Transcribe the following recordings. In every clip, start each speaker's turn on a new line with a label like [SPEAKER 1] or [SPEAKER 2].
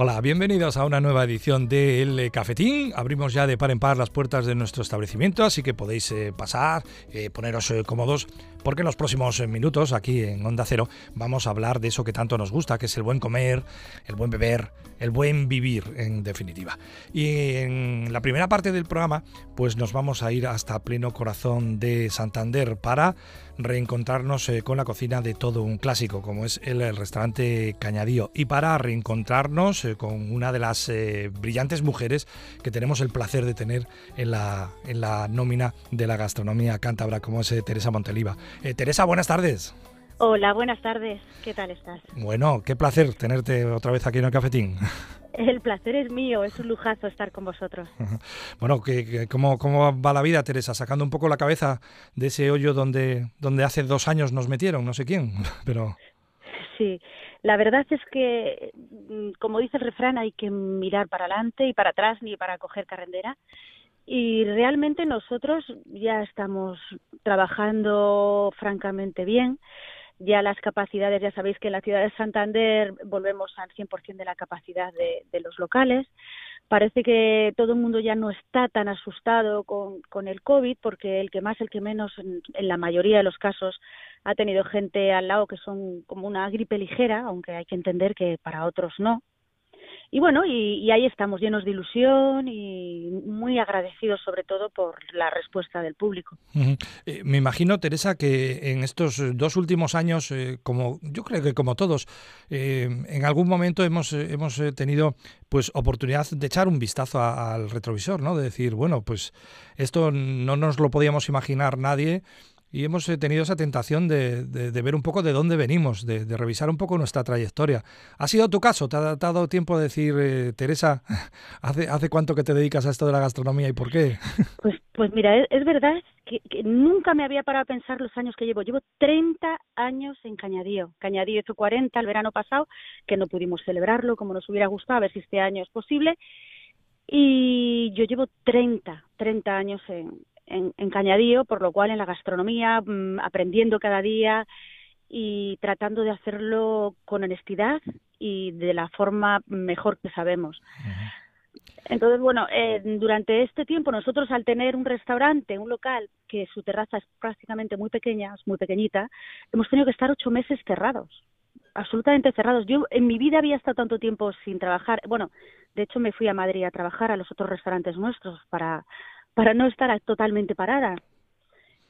[SPEAKER 1] Hola, bienvenidos a una nueva edición de El Cafetín. Abrimos ya de par en par las puertas de nuestro establecimiento, así que podéis eh, pasar, eh, poneros eh, cómodos, porque en los próximos minutos aquí en Onda Cero vamos a hablar de eso que tanto nos gusta, que es el buen comer, el buen beber, el buen vivir, en definitiva. Y en la primera parte del programa, pues nos vamos a ir hasta pleno corazón de Santander para reencontrarnos con la cocina de todo un clásico, como es el restaurante Cañadío, y para reencontrarnos con una de las eh, brillantes mujeres que tenemos el placer de tener en la, en la nómina de la gastronomía cántabra, como es eh, Teresa Monteliva. Eh, Teresa, buenas tardes.
[SPEAKER 2] Hola, buenas tardes. ¿Qué tal estás?
[SPEAKER 1] Bueno, qué placer tenerte otra vez aquí en el cafetín.
[SPEAKER 2] El placer es mío, es un lujazo estar con vosotros.
[SPEAKER 1] Bueno, cómo, ¿cómo va la vida, Teresa? Sacando un poco la cabeza de ese hoyo donde, donde hace dos años nos metieron, no sé quién, pero...
[SPEAKER 2] Sí, la verdad es que, mm, como dice el refrán, hay que mirar para adelante y para atrás ni para coger carrendera. Y realmente nosotros ya estamos trabajando francamente bien. Ya las capacidades, ya sabéis que en la ciudad de Santander volvemos al 100% de la capacidad de, de los locales. Parece que todo el mundo ya no está tan asustado con, con el COVID, porque el que más, el que menos, en, la mayoría de los casos, ha tenido gente al lado que son como una gripe ligera, aunque hay que entender que para otros no y bueno, y, ahí estamos llenos de ilusión y muy agradecidos sobre todo por la respuesta del público.
[SPEAKER 1] Eh, me imagino, Teresa, que en estos dos últimos años, eh, como yo creo que como todos, eh, en algún momento hemos, hemos tenido pues oportunidad de echar un vistazo al retrovisor, ¿no? De decir, bueno, pues esto no nos lo podíamos imaginar nadie y hemos eh, tenido esa tentación de, de, ver un poco de dónde venimos, de, revisar un poco nuestra trayectoria. ¿Ha sido tu caso? ¿Te ha, dado tiempo de decir, eh, Teresa, ¿hace, ¿hace cuánto que te dedicas a esto de la gastronomía y por qué?
[SPEAKER 2] Pues, pues mira, es, verdad que, nunca me había parado a pensar los años que llevo. Llevo 30 años en Cañadío. Cañadío hizo 40 el verano pasado, que no pudimos celebrarlo como nos hubiera gustado, a ver si este año es posible. Y yo llevo 30, 30 años en, en, Cañadío, por lo cual en la gastronomía, mm, aprendiendo cada día y tratando de hacerlo con honestidad y de la forma mejor que sabemos. Entonces, bueno, eh, durante este tiempo nosotros al tener un restaurante, un local, que su terraza es prácticamente muy pequeña, es muy pequeñita, hemos tenido que estar ocho meses cerrados, absolutamente cerrados. Yo en mi vida había estado tanto tiempo sin trabajar. Bueno, de hecho me fui a Madrid a trabajar a los otros restaurantes nuestros para para no estar totalmente parada.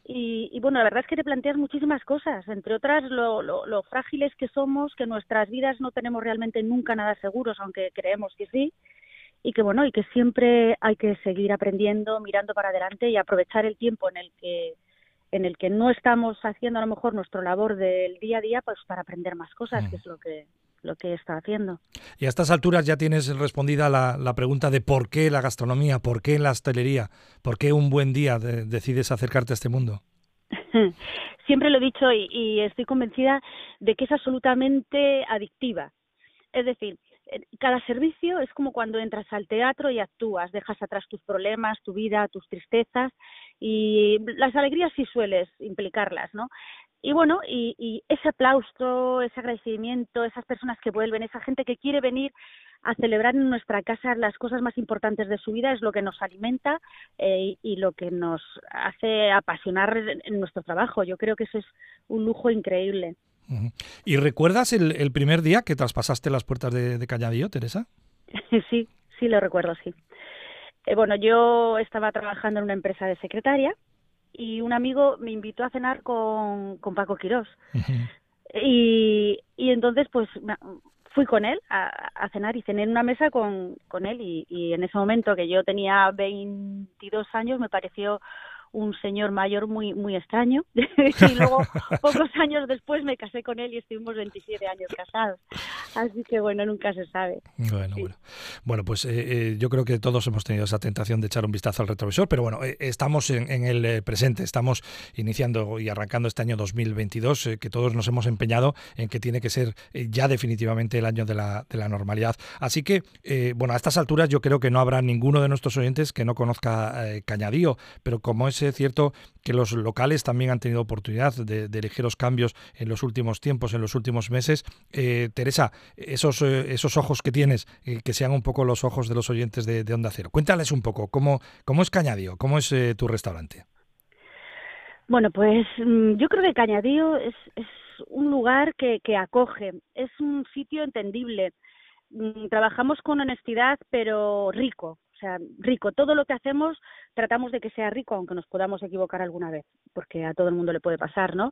[SPEAKER 2] Y, y, bueno, la verdad es que te planteas muchísimas cosas, entre otras lo, lo, lo, frágiles que somos, que nuestras vidas no tenemos realmente nunca nada seguros, aunque creemos que sí, y que bueno, y que siempre hay que seguir aprendiendo, mirando para adelante y aprovechar el tiempo en el que en el que no estamos haciendo a lo mejor nuestra labor del día a día, pues para aprender más cosas, que es lo que lo que está haciendo.
[SPEAKER 1] Y a estas alturas ya tienes respondida la, la, pregunta de por qué la gastronomía, por qué la hostelería, por qué un buen día decides acercarte a este mundo.
[SPEAKER 2] Siempre lo he dicho y, y estoy convencida de que es absolutamente adictiva. Es decir, cada servicio es como cuando entras al teatro y actúas, dejas atrás tus problemas, tu vida, tus tristezas y las alegrías sí sueles implicarlas, ¿no? Y bueno, y, y, ese aplauso, ese agradecimiento, esas personas que vuelven, esa gente que quiere venir a celebrar en nuestra casa las cosas más importantes de su vida es lo que nos alimenta eh, y lo que nos hace apasionar en nuestro trabajo. Yo creo que eso es un lujo increíble.
[SPEAKER 1] ¿Y recuerdas el, el primer día que traspasaste las puertas de, de Cañadillo, Teresa?
[SPEAKER 2] sí, sí lo recuerdo, sí. Eh, bueno, yo estaba trabajando en una empresa de secretaria y un amigo me invitó a cenar con, con Paco Quirós. y, y entonces, pues fui con él a, a, cenar y cené en una mesa con, con él y, y en ese momento que yo tenía 22 años me pareció un señor mayor muy muy extraño. Y luego pocos años después me casé con él y estuvimos 27 años casados. Así que bueno nunca se sabe.
[SPEAKER 1] Bueno bueno. Bueno pues eh, eh, yo creo que todos hemos tenido esa tentación de echar un vistazo al retrovisor pero bueno eh, estamos en, en, el eh, presente. Estamos iniciando y arrancando este año 2022 eh, que todos nos hemos empeñado en que tiene que ser ya definitivamente el año de la, de la normalidad. Así que bueno a estas alturas yo creo que no habrá ninguno de nuestros oyentes que no conozca Cañadío pero como es cierto que los locales también han tenido oportunidad de, de ligeros cambios en los últimos tiempos, en los últimos meses. Eh, Teresa, esos, eh, esos ojos que tienes, que sean un poco los ojos de los oyentes de, Onda Cero. Cuéntales un poco, ¿cómo, cómo es Cañadío? ¿Cómo es tu restaurante?
[SPEAKER 2] Bueno, pues mm, yo creo que Cañadío es, un lugar que, que acoge, es un sitio entendible. Mm, trabajamos con honestidad, pero rico, o sea, rico. Todo lo que hacemos tratamos de que sea rico, aunque nos podamos equivocar alguna vez, porque a todo el mundo le puede pasar, ¿no?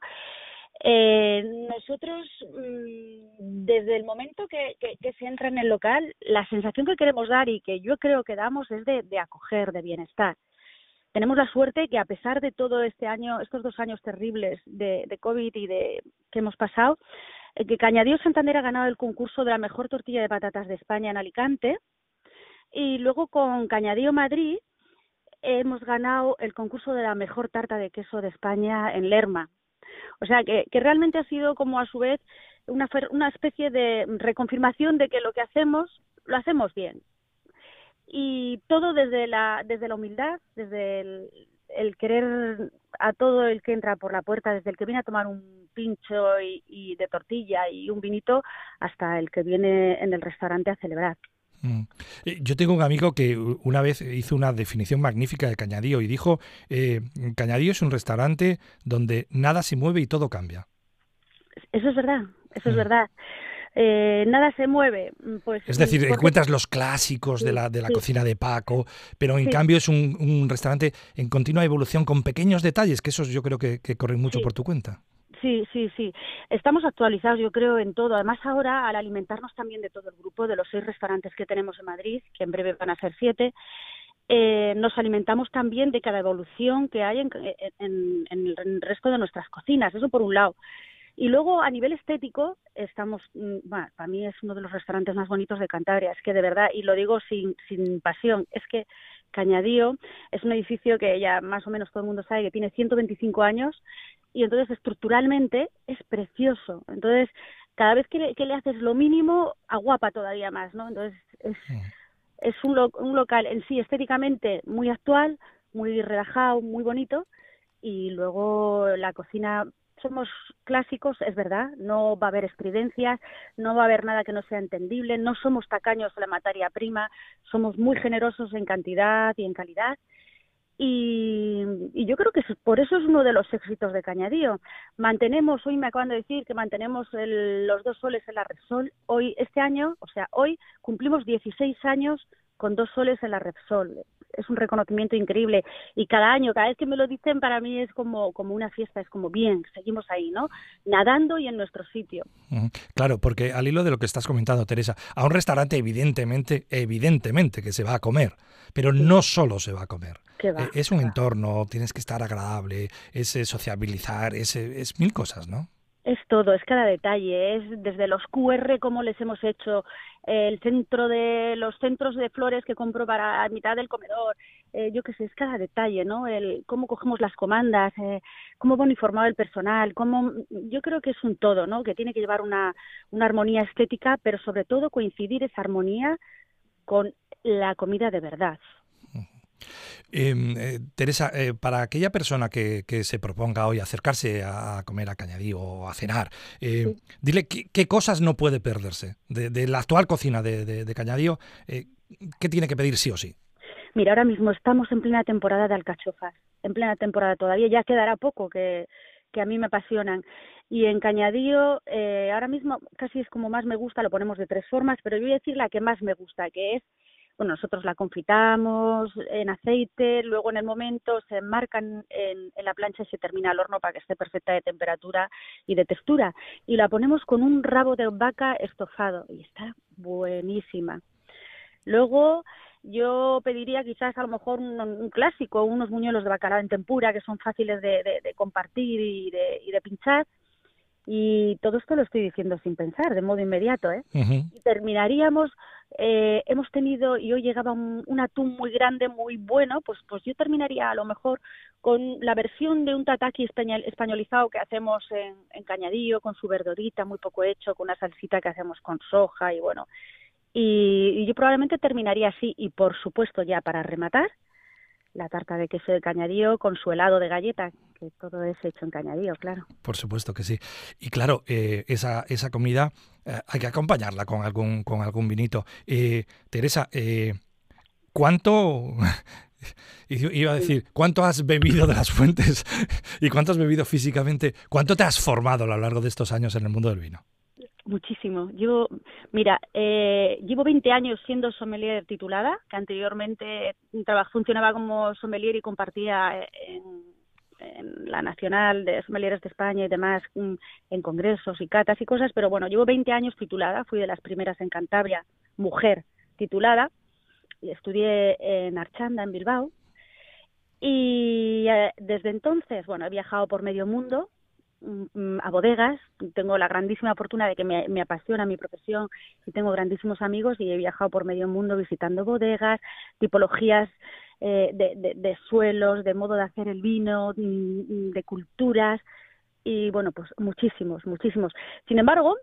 [SPEAKER 2] Eh, nosotros, mm, desde el momento que, que, se entra en el local, la sensación que queremos dar y que yo creo que damos es de, acoger, de bienestar tenemos la suerte que a pesar de todo este año, estos dos años terribles de, de COVID y de que hemos pasado, eh, que Cañadío Santander ha ganado el concurso de la mejor tortilla de patatas de España en Alicante y luego con Cañadío Madrid hemos ganado el concurso de la mejor tarta de queso de España en Lerma. O sea que, que realmente ha sido como a su vez una, especie de reconfirmación de que lo que hacemos lo hacemos bien y todo desde la desde la humildad desde el, querer a todo el que entra por la puerta desde el que viene a tomar un pincho y, de tortilla y un vinito hasta el que viene en el restaurante a celebrar
[SPEAKER 1] yo tengo un amigo que una vez hizo una definición magnífica de Cañadío y dijo, eh, Cañadío es un restaurante donde nada se mueve y todo cambia.
[SPEAKER 2] Eso es verdad, eso es mm. verdad. Eh, nada se mueve. Mm, pues,
[SPEAKER 1] es decir, encuentras los clásicos de la, de la cocina de Paco, pero en cambio es un, un, restaurante en continua evolución con pequeños detalles, que esos yo creo que, que corren mucho por tu cuenta.
[SPEAKER 2] Sí, sí, sí. Estamos actualizados, yo creo, en todo. Además, ahora, al alimentarnos también de todo el grupo, de los seis restaurantes que tenemos en Madrid, que en breve van a ser siete, eh, nos alimentamos también de cada evolución que hay en, el resto de nuestras cocinas. Eso por un lado. Y luego, a nivel estético, estamos, bueno, mm, para mí es uno de los restaurantes más bonitos de Cantabria, es que de verdad, y lo digo sin, sin pasión, es que Cañadío es un edificio que ya más o menos todo el mundo sabe que tiene 125 años y entonces estructuralmente es precioso. Entonces, cada vez que le, que le haces lo mínimo, aguapa todavía más, ¿no? Entonces, es, es un, un local en sí estéticamente muy actual, muy relajado, muy bonito y luego la cocina somos clásicos, es verdad, no va a haber estridencias, no va a haber nada que no sea entendible, no somos tacaños en la materia prima, somos muy generosos en cantidad y en calidad. Y, yo creo que por eso es uno de los éxitos de Cañadío. Mantenemos, hoy me acaban de decir que mantenemos los dos soles en la Repsol. Hoy, este año, o sea, hoy cumplimos 16 años con dos soles en la Repsol es un reconocimiento increíble y cada año, cada vez que me lo dicen, para mí es como, como una fiesta, es como bien, seguimos ahí, ¿no? Nadando y en nuestro sitio.
[SPEAKER 1] Claro, porque al hilo de lo que estás comentando, Teresa, a un restaurante evidentemente, evidentemente que se va a comer, pero no solo se va a comer. E, es un entorno, tienes que estar agradable, es eh, sociabilizar, es, eh, es mil cosas, ¿no?
[SPEAKER 2] Es todo, es cada detalle, es desde los QR como les hemos hecho, el centro de los centros de flores que compro para mitad del comedor, eh, yo qué sé, es cada detalle, ¿no? El cómo cogemos las comandas, eh, cómo va uniformado el personal, cómo yo creo que es un todo, ¿no? Que tiene que llevar una, una armonía estética, pero sobre todo coincidir esa armonía con la comida de verdad.
[SPEAKER 1] Em, eh, Teresa, eh, para aquella persona que, se proponga hoy acercarse a comer a Cañadí o a cenar, eh, dile qué, cosas no puede perderse de, la actual cocina de, de, Cañadío, ¿qué tiene que pedir sí o sí?
[SPEAKER 2] Mira, ahora mismo estamos en plena temporada de alcachofas, en plena temporada todavía, ya quedará poco que, que a mí me apasionan. Y en Cañadío, ahora mismo casi es como más me gusta, lo ponemos de tres formas, pero yo voy a decir la que más me gusta, que es bueno, nosotros la confitamos en aceite, luego en el momento se enmarcan en, la plancha y se termina al horno para que esté perfecta de temperatura y de textura. Y la ponemos con un rabo de vaca estofado y está buenísima. Luego yo pediría quizás a lo mejor un, clásico, unos muñuelos de bacalao en tempura que son fáciles de, de compartir y de, y de pinchar y todo esto lo estoy diciendo sin pensar, de modo inmediato. ¿eh? Y terminaríamos, eh, hemos tenido, y hoy llegaba un, atún muy grande, muy bueno, pues, pues yo terminaría a lo mejor con la versión de un tataki españolizado que hacemos en, en Cañadillo, con su verdorita muy poco hecho, con una salsita que hacemos con soja y bueno. Y, y yo probablemente terminaría así. Y por supuesto, ya para rematar, la tarta de queso de cañadío con su helado de galleta, que todo es hecho en cañadío, claro.
[SPEAKER 1] Por supuesto que sí. Y claro, eh, esa, esa comida eh, hay que acompañarla con algún, con algún vinito. Eh, Teresa, ¿cuánto... Iba a decir, ¿cuánto has bebido de las fuentes y cuánto has bebido físicamente? ¿Cuánto te has formado a lo largo de estos años en el mundo del vino?
[SPEAKER 2] Muchísimo. Llevo, mira, eh, llevo 20 años siendo sommelier titulada, que anteriormente funcionaba como sommelier y compartía en, la Nacional de Sommeliers de España y demás mm, en congresos y catas y cosas, pero bueno, llevo 20 años titulada, fui de las primeras en Cantabria, mujer titulada, y estudié en Archanda, en Bilbao, y eh, desde entonces, bueno, he viajado por medio mundo, Mm, a bodegas. Tengo la grandísima fortuna de que me, apasiona mi profesión y tengo grandísimos amigos y he viajado por medio mundo visitando bodegas, tipologías eh, de, suelos, de modo de hacer el vino, mm, mm, de culturas y bueno, pues muchísimos, muchísimos. Sin embargo,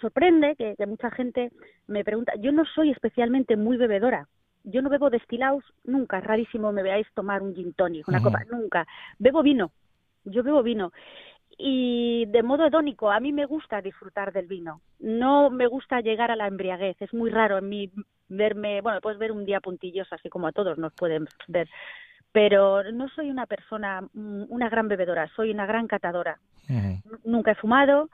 [SPEAKER 2] sorprende que, mucha gente me pregunta, yo no soy especialmente muy bebedora, yo no bebo destilados nunca, rarísimo me veáis tomar un gin tonic, una copa, nunca. Bebo vino, yo bebo vino y de modo hedónico, a mí me gusta disfrutar del vino. No me gusta llegar a la embriaguez. Es muy raro en mí verme, bueno, puedes ver un día puntilloso, así como a todos nos pueden ver. Pero no soy una persona, mm, una gran bebedora, soy una gran catadora. Nunca he fumado.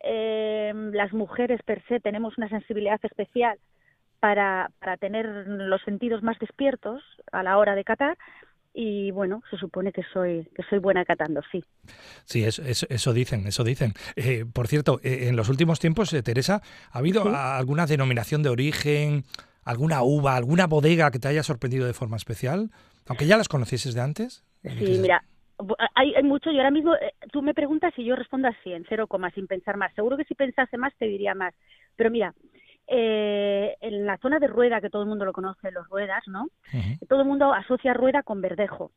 [SPEAKER 2] Eh, las mujeres per se tenemos una sensibilidad especial para, para tener los sentidos más despiertos a la hora de catar y bueno, se supone que soy que soy buena catando, sí.
[SPEAKER 1] Sí, eso, eso, dicen, eso dicen. Eh, por cierto, eh, en los últimos tiempos, eh, Teresa, ¿ha habido alguna denominación de origen, alguna uva, alguna bodega que te haya sorprendido de forma especial? Aunque ya las conocieses de antes.
[SPEAKER 2] Sí, mira, hay, hay mucho y ahora mismo tú me preguntas y yo respondo así, en cero coma, sin pensar más. Seguro que si pensase más te diría más. Pero mira, eh, en la zona de Rueda, que todo el mundo lo conoce, los Ruedas, ¿no? Todo el mundo asocia Rueda con verdejo,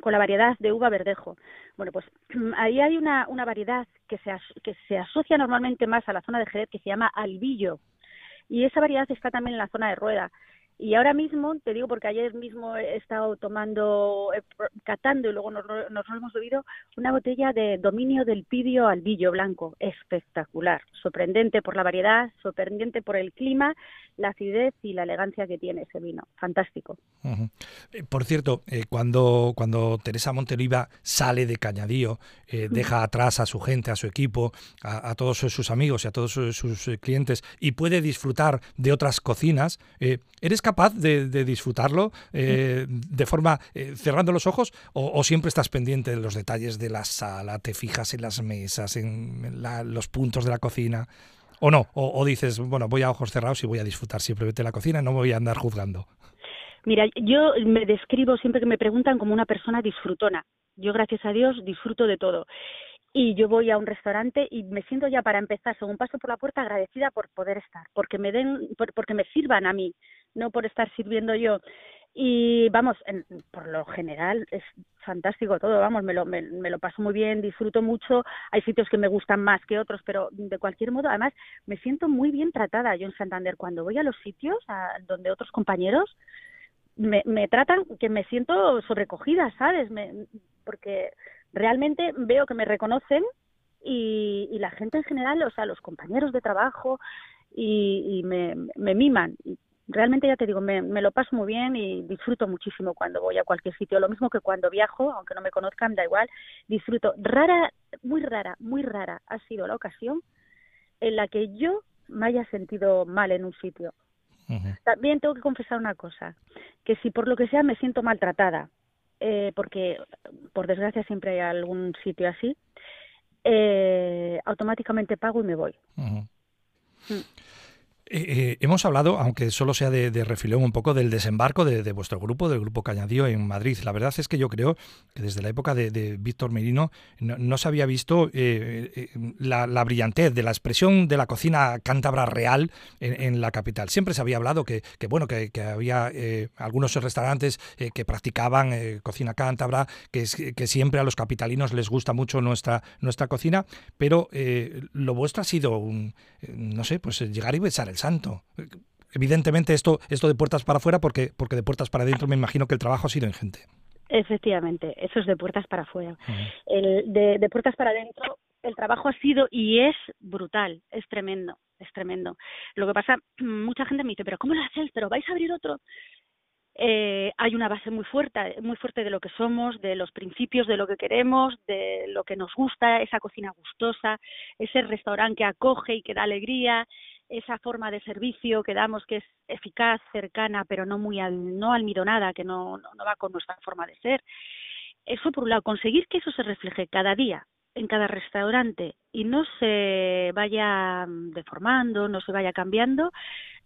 [SPEAKER 2] con la variedad de uva verdejo. Bueno, pues ahí hay una, una variedad que se, que se asocia normalmente más a la zona de Jerez que se llama albillo. Y esa variedad está también en la zona de Rueda. Y ahora mismo, te digo porque ayer mismo he estado tomando, eh, catando y luego nos, nos lo hemos bebido, una botella de dominio del pidio albillo blanco. Espectacular, sorprendente por la variedad, sorprendente por el clima, la acidez y la elegancia que tiene ese vino. Fantástico.
[SPEAKER 1] Eh, por cierto, eh, cuando, cuando Teresa Monteliva sale de Cañadío, deja atrás a su gente, a su equipo, a, todos sus amigos y a todos sus, clientes y puede disfrutar de otras cocinas, ¿eres capaz capaz de, disfrutarlo eh, de forma eh, cerrando los ojos o, siempre estás pendiente de los detalles de la sala, te fijas en las mesas, en los puntos de la cocina? ¿O no? O, dices, bueno, voy a ojos cerrados y voy a disfrutar simplemente la cocina, no voy a andar juzgando?
[SPEAKER 2] Mira, yo me describo siempre que me preguntan como una persona disfrutona. Yo, gracias a Dios, disfruto de todo y yo voy a un restaurante y me siento ya para empezar, según paso por la puerta, agradecida por poder estar, porque me den, porque me sirvan a mí, no por estar sirviendo yo. Y vamos, por lo general es fantástico todo, vamos, me lo, me, lo paso muy bien, disfruto mucho, hay sitios que me gustan más que otros, pero de cualquier modo, además, me siento muy bien tratada yo en Santander. Cuando voy a los sitios donde otros compañeros me, me tratan que me siento sobrecogida, ¿sabes? Me, porque realmente veo que me reconocen y, y, la gente en general, o sea, los compañeros de trabajo y, me, me, miman. Realmente ya te digo, me, me, lo paso muy bien y disfruto muchísimo cuando voy a cualquier sitio. Lo mismo que cuando viajo, aunque no me conozcan, da igual, disfruto. Rara, muy rara, muy rara ha sido la ocasión en la que yo me haya sentido mal en un sitio. También tengo que confesar una cosa, que si por lo que sea me siento maltratada, eh, porque por desgracia siempre hay algún sitio así, eh, automáticamente pago y me voy.
[SPEAKER 1] Eh, eh, hemos hablado, aunque solo sea de, de un poco del desembarco de, vuestro grupo, del grupo Cañadío en Madrid. La verdad es que yo creo que desde la época de, Víctor Merino no, se había visto eh, la, brillantez de la expresión de la cocina cántabra real en, la capital. Siempre se había hablado que, bueno que, había algunos restaurantes que practicaban cocina cántabra, que, que siempre a los capitalinos les gusta mucho nuestra, nuestra cocina, pero lo vuestro ha sido un, no sé, pues llegar y besar el santo. Evidentemente esto, esto de puertas para afuera, porque, porque de puertas para adentro me imagino que el trabajo ha sido ingente.
[SPEAKER 2] Efectivamente, eso es de puertas para afuera. el, de, de puertas para adentro, el trabajo ha sido y es brutal, es tremendo, es tremendo. Lo que pasa, mucha gente me dice, pero ¿cómo lo hacéis? ¿Pero vais a abrir otro? Eh, hay una base muy fuerte, muy fuerte de lo que somos, de los principios de lo que queremos, de lo que nos gusta, esa cocina gustosa, ese restaurante que acoge y que da alegría, esa forma de servicio que damos que es eficaz, cercana, pero no muy al, no almidonada, que no, no, no va con nuestra forma de ser. Eso por un lado, conseguir que eso se refleje cada día en cada restaurante y no se vaya deformando, no se vaya cambiando,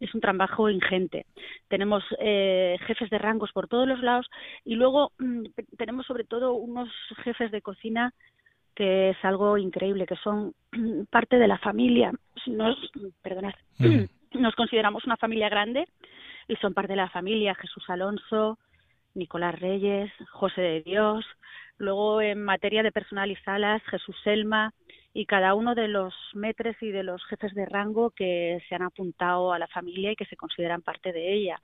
[SPEAKER 2] es un trabajo ingente. Tenemos eh, jefes de rangos por todos los lados y luego mm, tenemos sobre todo unos jefes de cocina que es algo increíble, que son parte de la familia. Nos, perdonad, nos consideramos una familia grande y son parte de la familia. Jesús Alonso, Nicolás Reyes, José de Dios, luego en materia de personal y salas, Jesús Selma y cada uno de los metres y de los jefes de rango que se han apuntado a la familia y que se consideran parte de ella.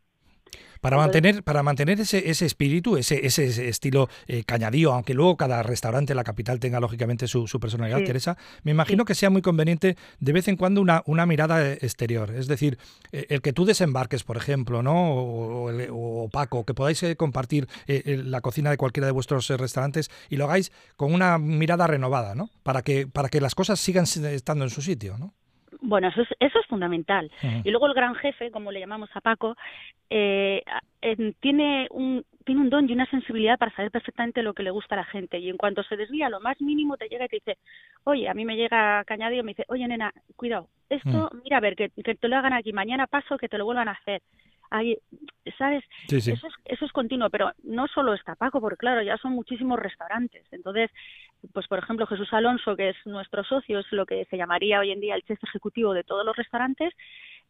[SPEAKER 1] Para mantener, para mantener ese, ese espíritu, ese, ese estilo eh, cañadío, aunque luego cada restaurante en la capital tenga lógicamente su, personalidad, Teresa, me imagino que sea muy conveniente de vez en cuando una, una mirada exterior. Es decir, eh, el que tú desembarques, por ejemplo, ¿no? O, Paco, que podáis eh, compartir la cocina de cualquiera de vuestros restaurantes y lo hagáis con una mirada renovada, ¿no? Para que, para que las cosas sigan estando en su sitio, ¿no?
[SPEAKER 2] Bueno, eso es, eso es fundamental. Y luego el gran jefe, como le llamamos a Paco, eh, tiene un tiene un don y una sensibilidad para saber perfectamente lo que le gusta a la gente. Y en cuanto se desvía lo más mínimo, te llega y te dice, oye, a mí me llega Cañadillo, me dice, oye, nena, cuidado, esto, mira, a ver, que, que te lo hagan aquí, mañana paso, que te lo vuelvan a hacer. Ahí, ¿sabes? Eso, es, eso es continuo, pero no solo está Paco, porque claro, ya son muchísimos restaurantes. Entonces, pues por ejemplo, Jesús Alonso, que es nuestro socio, es lo que se llamaría hoy en día el chef ejecutivo de todos los restaurantes,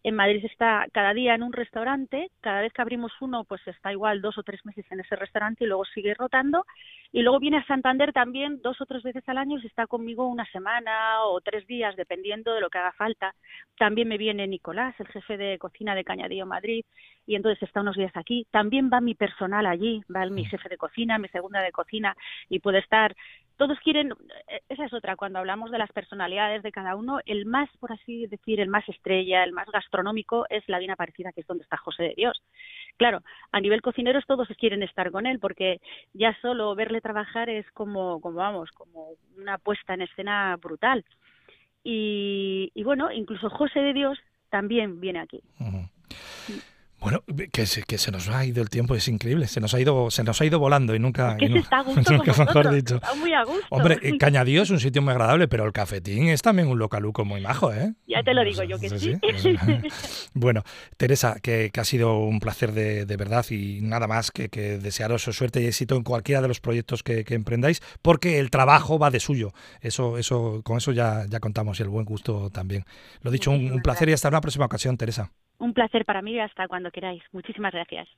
[SPEAKER 2] en Madrid está cada día en un restaurante, cada vez que abrimos uno, pues está igual dos o tres meses en ese restaurante y luego sigue rotando. Y luego viene a Santander también dos o tres veces al año y está conmigo una semana o tres días, dependiendo de lo que haga falta. También me viene Nicolás, el jefe de cocina de Cañadío Madrid, y entonces está unos días aquí. También va mi personal allí, va mi jefe de cocina, mi segunda de cocina, y puede estar todos quieren, eh, esa es otra, cuando hablamos de las personalidades de cada uno, el más, por así decir, el más estrella, el más gastronómico es la bien aparecida, que es donde está José de Dios. Claro, a nivel cocineros todos quieren estar con él, porque ya solo verle trabajar es como, como vamos, como una puesta en escena brutal. Y, bueno, incluso José de Dios también viene aquí.
[SPEAKER 1] Bueno, que se, que se nos ha ido el tiempo, es increíble. Se nos ha ido, se nos ha ido volando y nunca.
[SPEAKER 2] Es que está a gusto mejor dicho. Está muy a gusto.
[SPEAKER 1] Hombre, Cañadío es un sitio muy agradable, pero el cafetín es también un localuco muy majo, ¿eh?
[SPEAKER 2] Ya te lo digo yo que sí.
[SPEAKER 1] bueno, Teresa, que, ha sido un placer de, verdad y nada más que, que, desearos suerte y éxito en cualquiera de los proyectos que, emprendáis, porque el trabajo va de suyo. Eso, eso, con eso ya, ya contamos y el buen gusto también. Lo dicho, un placer y hasta una próxima ocasión, Teresa.
[SPEAKER 2] Un placer para mí hasta cuando queráis. Muchísimas gracias.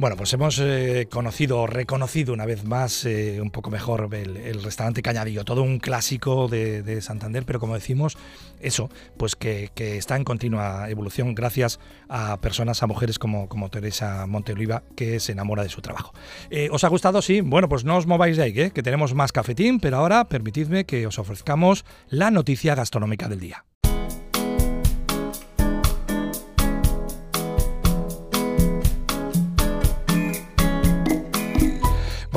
[SPEAKER 1] Bueno, pues hemos eh, conocido, reconocido una vez más eh, un poco mejor el, restaurante Cañadillo, todo un clásico de, Santander, pero como decimos, eso, pues que, está en continua evolución gracias a personas, a mujeres como, Teresa Monteoliva, que se enamora de su trabajo. Eh, ¿Os ha gustado? Sí. Bueno, pues no os mováis de ahí, que tenemos más cafetín, pero ahora permitidme que os ofrezcamos la noticia gastronómica del día.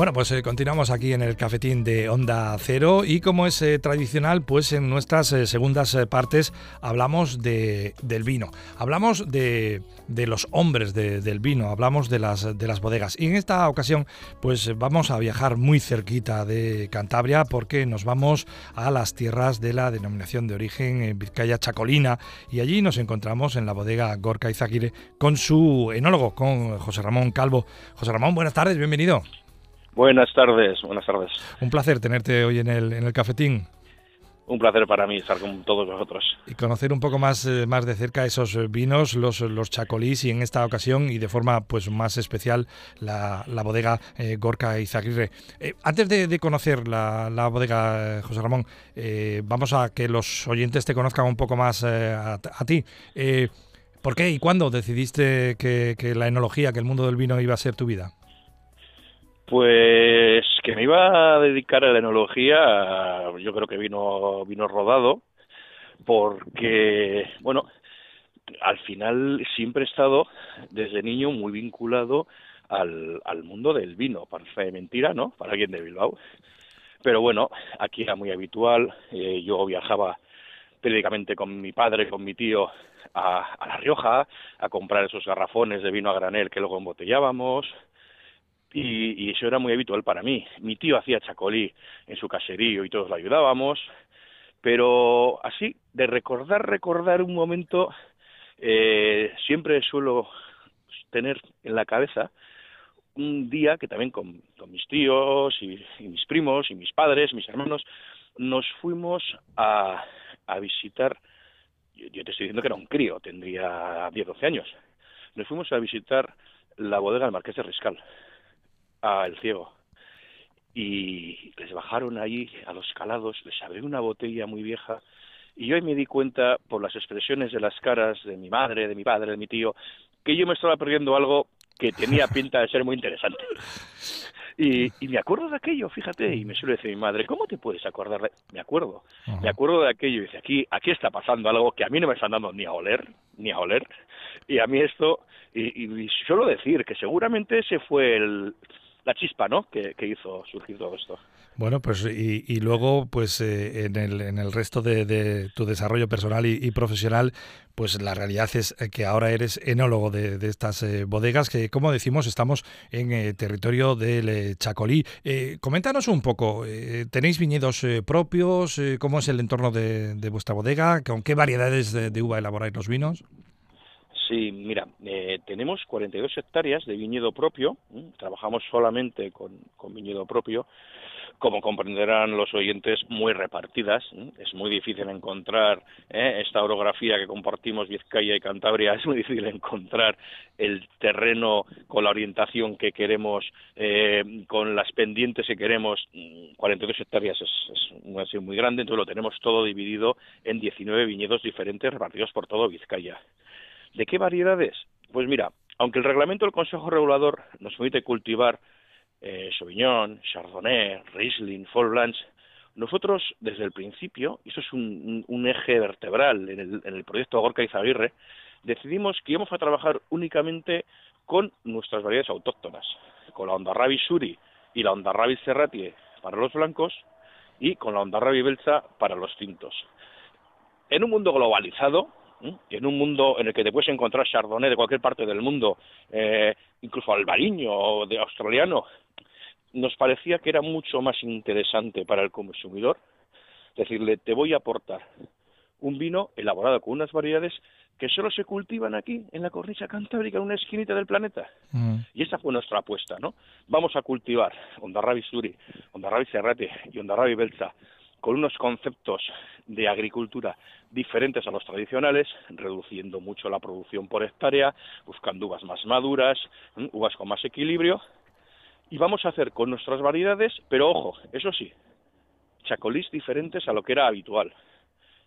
[SPEAKER 1] Bueno, pues eh, continuamos aquí en el cafetín de Onda Cero y como es eh, tradicional, pues en nuestras eh, segundas partes hablamos de, del vino, hablamos de, de los hombres del vino, hablamos de las, de las bodegas y en esta ocasión pues vamos a viajar muy cerquita de Cantabria porque nos vamos a las tierras de la denominación de origen en Vizcaya Chacolina y allí nos encontramos en la bodega Gorka Izaguirre con su enólogo, con José Ramón Calvo. José Ramón, buenas tardes, bienvenido.
[SPEAKER 3] Buenas tardes, buenas tardes.
[SPEAKER 1] Un placer tenerte hoy en el, en el cafetín.
[SPEAKER 3] un placer para mí estar con todos vosotros.
[SPEAKER 1] Y conocer un poco más, eh, más de cerca esos eh, vinos, los, los chacolís y en esta ocasión y de forma pues más especial la, bodega eh, Gorka Izaguirre. Eh, antes de, conocer la, bodega, José Ramón, vamos a que los oyentes te conozcan un poco más a, ti. ¿Por qué y cuándo decidiste que, que la enología, que el mundo del vino iba a ser tu vida?
[SPEAKER 3] Pues que me iba a dedicar a la enología, yo creo que vino, vino rodado, porque, bueno, al final siempre he estado desde niño muy vinculado al, al mundo del vino, parece mentira, ¿no? Para alguien de Bilbao. Pero bueno, aquí era muy habitual, eh, yo viajaba periódicamente con mi padre, con mi tío, a, a La Rioja, a comprar esos garrafones de vino a granel que luego embotellábamos, y, eso era muy habitual para mí. Mi tío hacía chacolí en su caserío y todos lo ayudábamos, pero así, de recordar, recordar un momento, eh, siempre suelo tener en la cabeza un día que también con, mis tíos y, mis primos y mis padres, mis hermanos, nos fuimos a, a visitar, yo, yo, te estoy diciendo que era un crío, tendría 10, 12 años, nos fuimos a visitar la bodega del Marqués de Riscal a El Ciego. Y les bajaron ahí a los calados, les abrió una botella muy vieja y yo ahí me di cuenta por las expresiones de las caras de mi madre, de mi padre, de mi tío, que yo me estaba perdiendo algo que tenía pinta de ser muy interesante. Y, y, me acuerdo de aquello, fíjate, y me suele decir mi madre, ¿cómo te puedes acordar de...? Me acuerdo, me acuerdo de aquello, y dice, aquí, aquí está pasando algo que a mí no me están dando ni a oler, ni a oler, y a mí esto, y, y, y suelo decir que seguramente ese fue el, la chispa ¿no? que, hizo surgir todo esto.
[SPEAKER 1] Bueno, pues y, luego, pues eh, en, el, en el resto de, tu desarrollo personal y, profesional, pues la realidad es que ahora eres enólogo de, estas eh, bodegas que, como decimos, estamos en eh, territorio del Chacolí. coméntanos un poco, ¿tenéis viñedos propios? ¿Cómo es el entorno de, vuestra bodega? ¿Con qué variedades de uva elaboráis los vinos?
[SPEAKER 3] Sí, mira, eh, tenemos 42 hectáreas de viñedo propio, trabajamos solamente con, viñedo propio, como comprenderán los oyentes, muy repartidas. Es muy difícil encontrar ¿eh? esta orografía que compartimos Vizcaya y Cantabria, es muy difícil encontrar el terreno con la orientación que queremos, eh, con las pendientes que queremos. 42 hectáreas es, es una muy grande, entonces lo tenemos todo dividido en 19 viñedos diferentes repartidos por todo Vizcaya. ¿De qué variedades? Pues mira, aunque el reglamento del Consejo Regulador nos permite cultivar eh, Sauvignon, Chardonnay, Riesling, Fall Blanche, nosotros desde el principio, y eso es un, eje vertebral en el, en el proyecto Gorka Izaguirre, decidimos que íbamos a trabajar únicamente con nuestras variedades autóctonas, con la Ondarrabi Suri y la Ondarrabi Serratie para los blancos y con la Ondarrabi Belza para los tintos. En un mundo globalizado, y en un mundo en el que te puedes encontrar chardonnay de cualquier parte del mundo, eh, incluso albariño o de australiano, nos parecía que era mucho más interesante para el consumidor decirle, te voy a aportar un vino elaborado con unas variedades que solo se cultivan aquí, en la cornisa cantábrica, en una esquinita del planeta. Mm. Y esa fue nuestra apuesta, ¿no? Vamos a cultivar Ondarrabi Suri, Ondarrabi Serrate y Ondarrabi Belza con unos conceptos de agricultura diferentes a los tradicionales, reduciendo mucho la producción por hectárea, buscando uvas más maduras, uvas con más equilibrio, y vamos a hacer con nuestras variedades, pero ojo, eso sí, chacolís diferentes a lo que era habitual.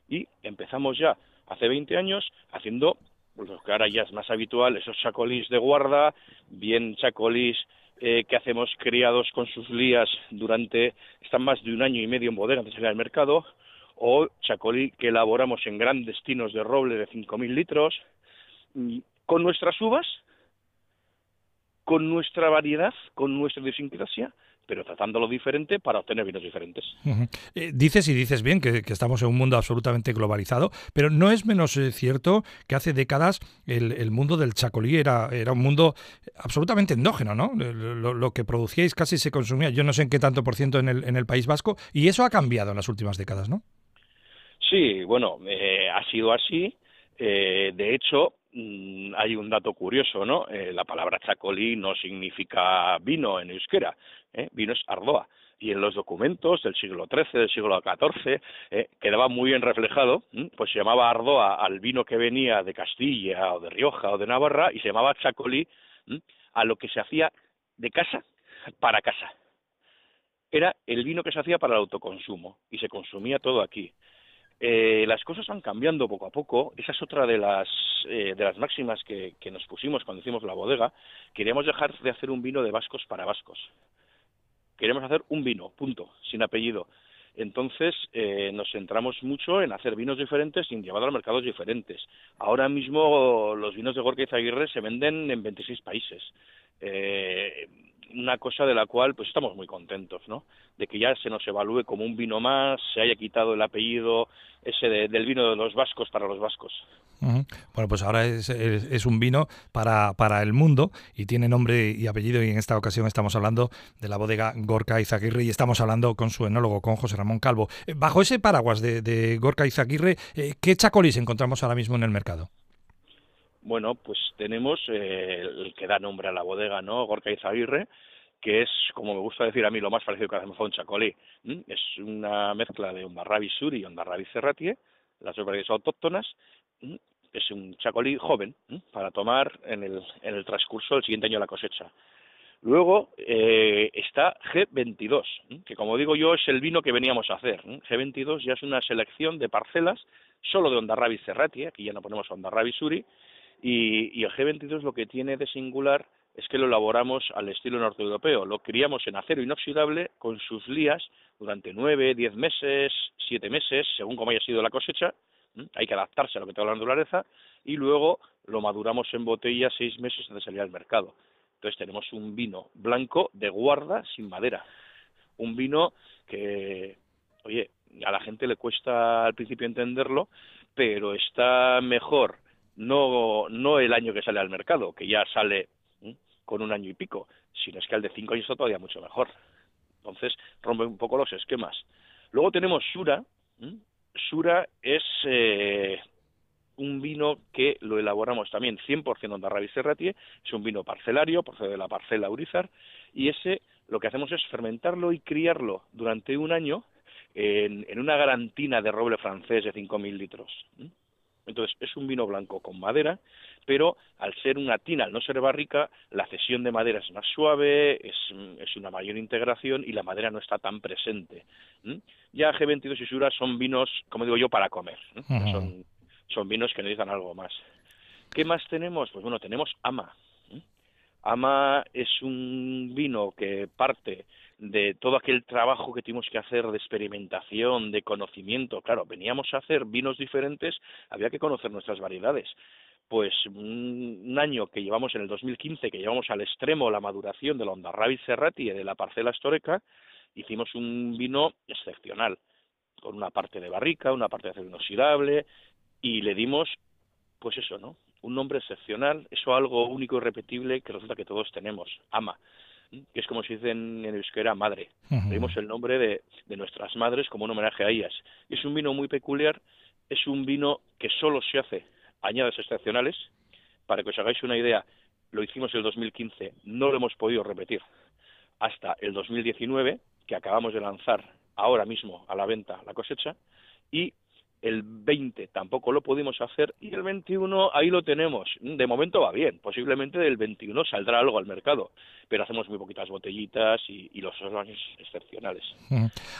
[SPEAKER 3] Y empezamos ya hace 20 años haciendo lo que ahora ya es más habitual, esos chacolís de guarda, bien chacolís eh, que hacemos criados con sus lías durante, están más de un año y medio en bodega antes de salir al mercado, o chacolí que elaboramos en grandes tinos de roble de 5.000 litros, con nuestras uvas, con nuestra variedad, con nuestra idiosincrasia, pero tratándolo diferente para obtener vinos diferentes.
[SPEAKER 1] Eh, dices y dices bien que, estamos en un mundo absolutamente globalizado, pero no es menos eh, cierto que hace décadas el, mundo del chacolí era, era un mundo absolutamente endógeno, ¿no? Lo, que producíais casi se consumía, yo no sé en qué tanto por ciento en el, en el País Vasco, y eso ha cambiado en las últimas décadas, ¿no?
[SPEAKER 3] Sí, bueno, eh, ha sido así. de hecho, hay un dato curioso, ¿no? Eh, la palabra chacolí no significa vino en euskera, ¿eh? vino es ardoa. Y en los documentos del siglo XIII, del siglo XIV, eh, quedaba muy bien reflejado, pues se llamaba ardoa al vino que venía de Castilla o de Rioja o de Navarra y se llamaba chacolí a lo que se hacía de casa para casa. Era el vino que se hacía para el autoconsumo y se consumía todo aquí. Eh, las cosas van cambiando poco a poco. Esa es otra de las, eh, de las máximas que, nos pusimos cuando hicimos la bodega. Queríamos dejar de hacer un vino de vascos para vascos. Queremos hacer un vino, punto, sin apellido. Entonces eh, nos centramos mucho en hacer vinos diferentes y en llevarlo a mercados diferentes. Ahora mismo los vinos de Gorka y Zaguirre se venden en 26 países. Eh, una cosa de la cual pues estamos muy contentos, ¿no? De que ya se nos evalúe como un vino más, se haya quitado el apellido ese del vino de los vascos para los vascos.
[SPEAKER 1] Bueno, pues ahora es, es, un vino para, para el mundo y tiene nombre y apellido y en esta ocasión estamos hablando de la bodega Gorka Izaguirre y estamos hablando con su enólogo, con José Ramón Calvo. Eh, bajo ese paraguas de, de Gorka Izaguirre, eh, ¿qué chacolís encontramos ahora mismo en el mercado?
[SPEAKER 3] Bueno, pues tenemos eh, el que da nombre a la bodega, ¿no? Gorka Izaguirre, que es, como me gusta decir a mí, lo más parecido que hacemos a un chacolí. Es una mezcla de un barrabi suri y un barrabi cerratie, las dos variedades autóctonas. Es un chacolí joven para tomar en el, en el transcurso del siguiente año la cosecha. Luego eh, está G22, que como digo yo es el vino que veníamos a hacer. G22 ya es una selección de parcelas solo de Ondarrabi Cerrati, aquí ya no ponemos Ondarrabi Suri, y, el G22 lo que tiene de singular es que lo elaboramos al estilo norte-europeo. Lo criamos en acero inoxidable con sus lías durante nueve, diez meses, siete meses, según como haya sido la cosecha. Hay que adaptarse a lo que tenga la naturaleza. Y luego lo maduramos en botella seis meses antes de salir al mercado. Entonces tenemos un vino blanco de guarda sin madera. Un vino que, oye, a la gente le cuesta al principio entenderlo, pero está mejor no, no el año que sale al mercado, que ya sale con un año y pico, sino es que al de cinco años está todavía mucho mejor. Entonces rompe un poco los esquemas. Luego tenemos Sura. Sura es eh, un vino que lo elaboramos también 100% Ondarrabi Serratie, es un vino parcelario, procede de la parcela Urizar, y ese lo que hacemos es fermentarlo y criarlo durante un año en, en una garantina de roble francés de 5.000 litros. Entonces, es un vino blanco con madera, pero al ser una tina, al no ser barrica, la cesión de madera es más suave, es, es una mayor integración y la madera no está tan presente. Ya G22 y Sura son vinos, como digo yo, para comer. son, son vinos que necesitan algo más. ¿Qué más tenemos? Pues bueno, tenemos Ama. Ama es un vino que parte de todo aquel trabajo que tuvimos que hacer de experimentación, de conocimiento. Claro, veníamos a hacer vinos diferentes, había que conocer nuestras variedades. Pues un, año que llevamos en el 2015, que llevamos al extremo la maduración de la Ondarrabi Serrati y de la parcela Storeca, hicimos un vino excepcional, con una parte de barrica, una parte de acero inoxidable, y le dimos, pues eso, ¿no? Un nombre excepcional, eso algo único y repetible que resulta que todos tenemos, ama que es como se dice en, euskera madre. Uh el nombre de, de, nuestras madres como un homenaje a ellas. Es un vino muy peculiar, es un vino que solo se hace añadas excepcionales. Para que os hagáis una idea, lo hicimos en el 2015, no lo hemos podido repetir hasta el 2019, que acabamos de lanzar ahora mismo a la venta la cosecha, y el 20 tampoco lo pudimos hacer y el 21 ahí lo tenemos. De momento va bien, posiblemente del 21 saldrá algo al mercado, pero hacemos muy poquitas botellitas y, los son años excepcionales.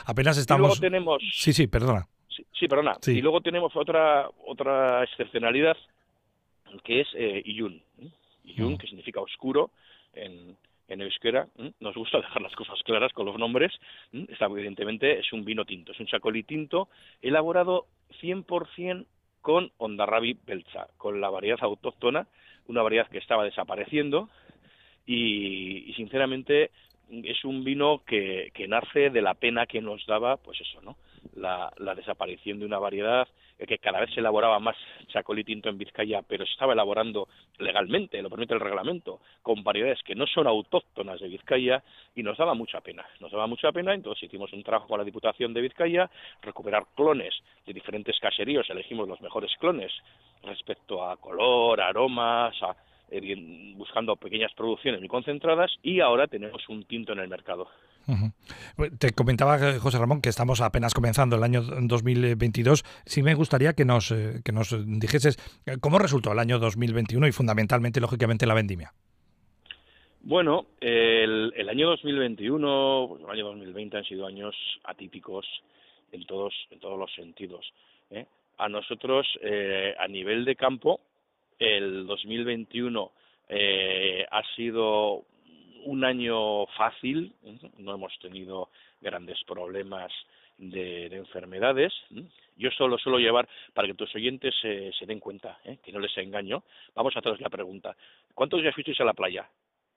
[SPEAKER 1] Apenas estamos...
[SPEAKER 3] luego tenemos...
[SPEAKER 1] Sí, sí, perdona.
[SPEAKER 3] Sí, perdona. Y luego tenemos otra, otra excepcionalidad que es eh, Iyun. Iyun, que significa oscuro en, en euskera, nos gusta dejar las cosas claras con los nombres, está evidentemente es un vino tinto, es un chacolí tinto elaborado 100% con Ondarrabi Belza, con la variedad autóctona, una variedad que estaba desapareciendo y, sinceramente es un vino que, que, nace de la pena que nos daba, pues eso, ¿no? La, la desaparición de una variedad que cada vez se elaboraba más chacolí tinto en Vizcaya, pero se estaba elaborando legalmente, lo permite el reglamento, con variedades que no son autóctonas de Vizcaya y nos daba mucha pena. Nos daba mucha pena, entonces hicimos un trabajo con la Diputación de Vizcaya, recuperar clones de diferentes caseríos, elegimos los mejores clones respecto a color, aromas, eh, buscando pequeñas producciones muy concentradas y ahora tenemos un tinto en el mercado.
[SPEAKER 1] Te comentaba eh, José Ramón que estamos apenas comenzando el año 2022. Sí me gustaría que nos, eh, que nos dijeses cómo resultó el año 2021 y fundamentalmente, lógicamente, la vendimia.
[SPEAKER 3] Bueno, el, el año 2021, pues el año 2020 han sido años atípicos en todos, en todos los sentidos. ¿eh? A nosotros, a nivel de campo, el 2021 eh, ha sido un año fácil, no hemos tenido grandes problemas de, enfermedades. Yo solo suelo llevar, para que tus oyentes se, den cuenta, ¿eh? que no les engaño, vamos a hacerles la pregunta. ¿Cuántos días fuisteis a la playa?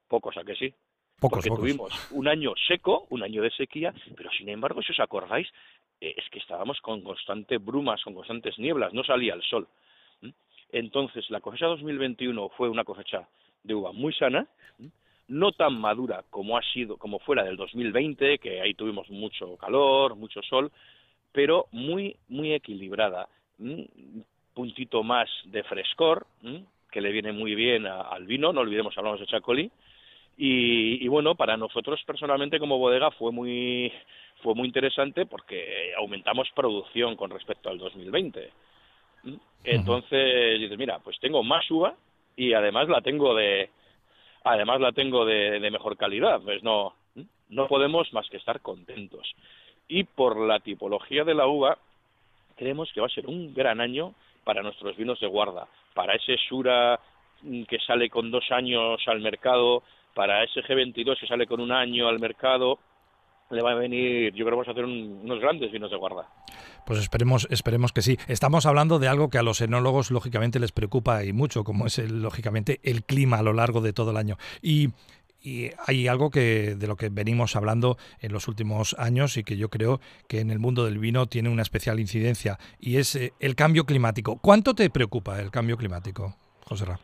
[SPEAKER 3] Pocos, ¿a que sí?
[SPEAKER 1] Pocos,
[SPEAKER 3] Porque tuvimos un año seco, un año de sequía, pero sin embargo, si os acordáis, eh, es que estábamos con constantes brumas, con constantes nieblas, no salía el sol. Entonces, la cosecha 2021 fue una cosecha de uva muy sana, no tan madura como ha sido, como fuera del 2020, que ahí tuvimos mucho calor, mucho sol, pero muy, muy equilibrada. Un puntito más de frescor, que le viene muy bien al vino, no olvidemos, hablamos de Chacolí, y, y, bueno, para nosotros personalmente como bodega fue muy, fue muy interesante porque aumentamos producción con respecto al 2020. Entonces dices, mira, pues tengo más uva y además la tengo de además la tengo de, mejor calidad, pues no no podemos más que estar contentos. Y por la tipología de la uva creemos que va a ser un gran año para nuestros vinos de guarda, para ese Sura mm, que sale con dos años al mercado, para ese G22 que sale con un año al mercado, le va a venir, yo creo que vamos a hacer unos grandes vinos de guarda.
[SPEAKER 1] Pues esperemos, esperemos que sí. Estamos hablando de algo que a los enólogos lógicamente les preocupa y mucho, como es el, lógicamente el clima a lo largo de todo el año. Y, hay algo que de lo que venimos hablando en los últimos años y que yo creo que en el mundo del vino tiene una especial incidencia y es eh, el cambio climático. ¿Cuánto te preocupa el cambio climático, José Ra?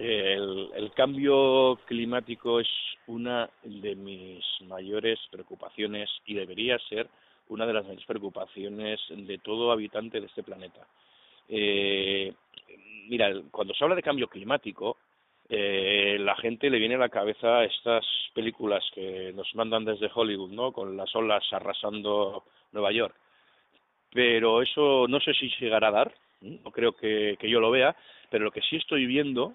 [SPEAKER 3] El, cambio climático es una de mis mayores preocupaciones y debería ser una de las mayores preocupaciones de todo habitante de este planeta. Eh, mira, cuando se habla de cambio climático, eh, la gente le viene a la cabeza estas películas que nos mandan desde Hollywood, ¿no? Con las olas arrasando Nueva York. Pero eso no sé si llegará a dar, no creo que yo lo vea, pero lo que sí estoy viendo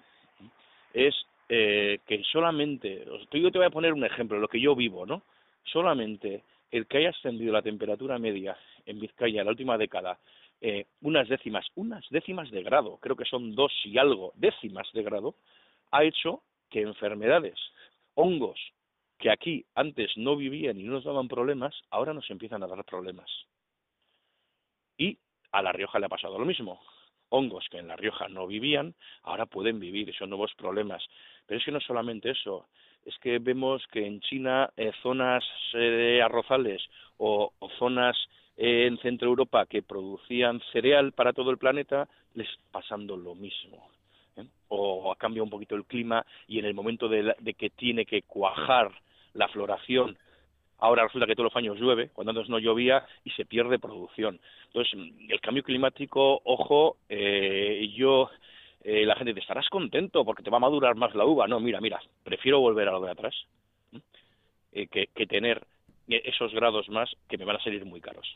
[SPEAKER 3] es eh, que solamente, yo te voy a poner un ejemplo, lo que yo vivo, ¿no? Solamente el que haya ascendido la temperatura media en Vizcaya en la última década eh, unas décimas, unas décimas de grado, creo que son dos y algo décimas de grado, ha hecho que enfermedades, hongos, que aquí antes no vivían y no nos daban problemas, ahora nos empiezan a dar problemas. Y a La Rioja le ha pasado lo mismo hongos que en La Rioja no vivían, ahora pueden vivir, son nuevos problemas. Pero es que no solamente eso, es que vemos que en China eh, zonas eh, arrozales o, zonas eh, en Centro Europa que producían cereal para todo el planeta, les pasando lo mismo. O cambia un poquito el clima y en el momento de que tiene que cuajar la floración Ahora resulta que todos los años llueve, cuando antes no llovía y se pierde producción. Entonces, el cambio climático, ojo, eh, yo, eh, la gente dice, estarás contento porque te va a madurar más la uva. No, mira, mira, prefiero volver a lo de atrás eh, que, que, tener esos grados más que me van a salir muy caros.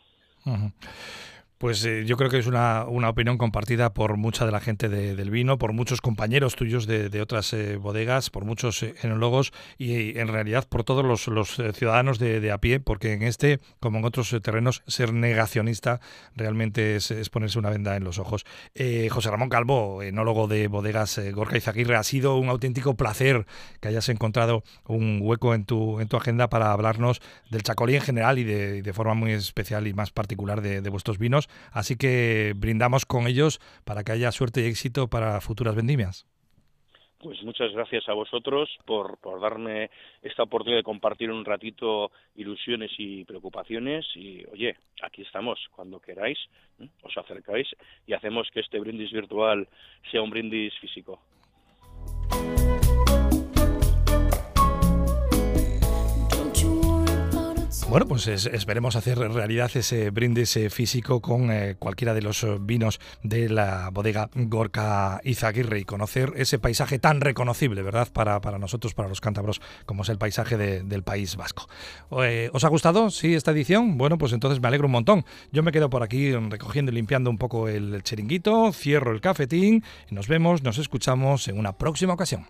[SPEAKER 1] Pues eh, yo creo que es una, una, opinión compartida por mucha de la gente del vino, por muchos compañeros tuyos de, otras eh, bodegas, por muchos eh, enólogos y en realidad por todos los, los ciudadanos de, a pie, porque en este, como en otros terrenos, ser negacionista realmente es, ponerse una venda en los ojos. José Ramón Calvo, enólogo de bodegas Gorka y Zaguirre, ha sido un auténtico placer que hayas encontrado un hueco en tu, en tu agenda para hablarnos del Chacolí en general y de, de forma muy especial y más particular de vuestros vinos. Así que brindamos con ellos para que haya suerte y éxito para futuras vendimias.
[SPEAKER 3] Pues muchas gracias a vosotros por, por darme esta oportunidad de compartir un ratito ilusiones y preocupaciones. Y oye, aquí estamos, cuando queráis, os acercáis y hacemos que este brindis virtual sea un brindis físico.
[SPEAKER 1] Bueno, pues esperemos hacer realidad ese brindis eh, físico con eh, cualquiera de los eh, vinos de la bodega Gorka Izaguirre y conocer ese paisaje tan reconocible, ¿verdad? Para, para nosotros, para los cántabros, como es el paisaje del País Vasco. ¿Os ha gustado, sí, esta edición? Bueno, pues entonces me alegro un montón. Yo me quedo por aquí recogiendo y limpiando un poco el chiringuito, cierro el cafetín nos vemos, nos escuchamos en una próxima ocasión.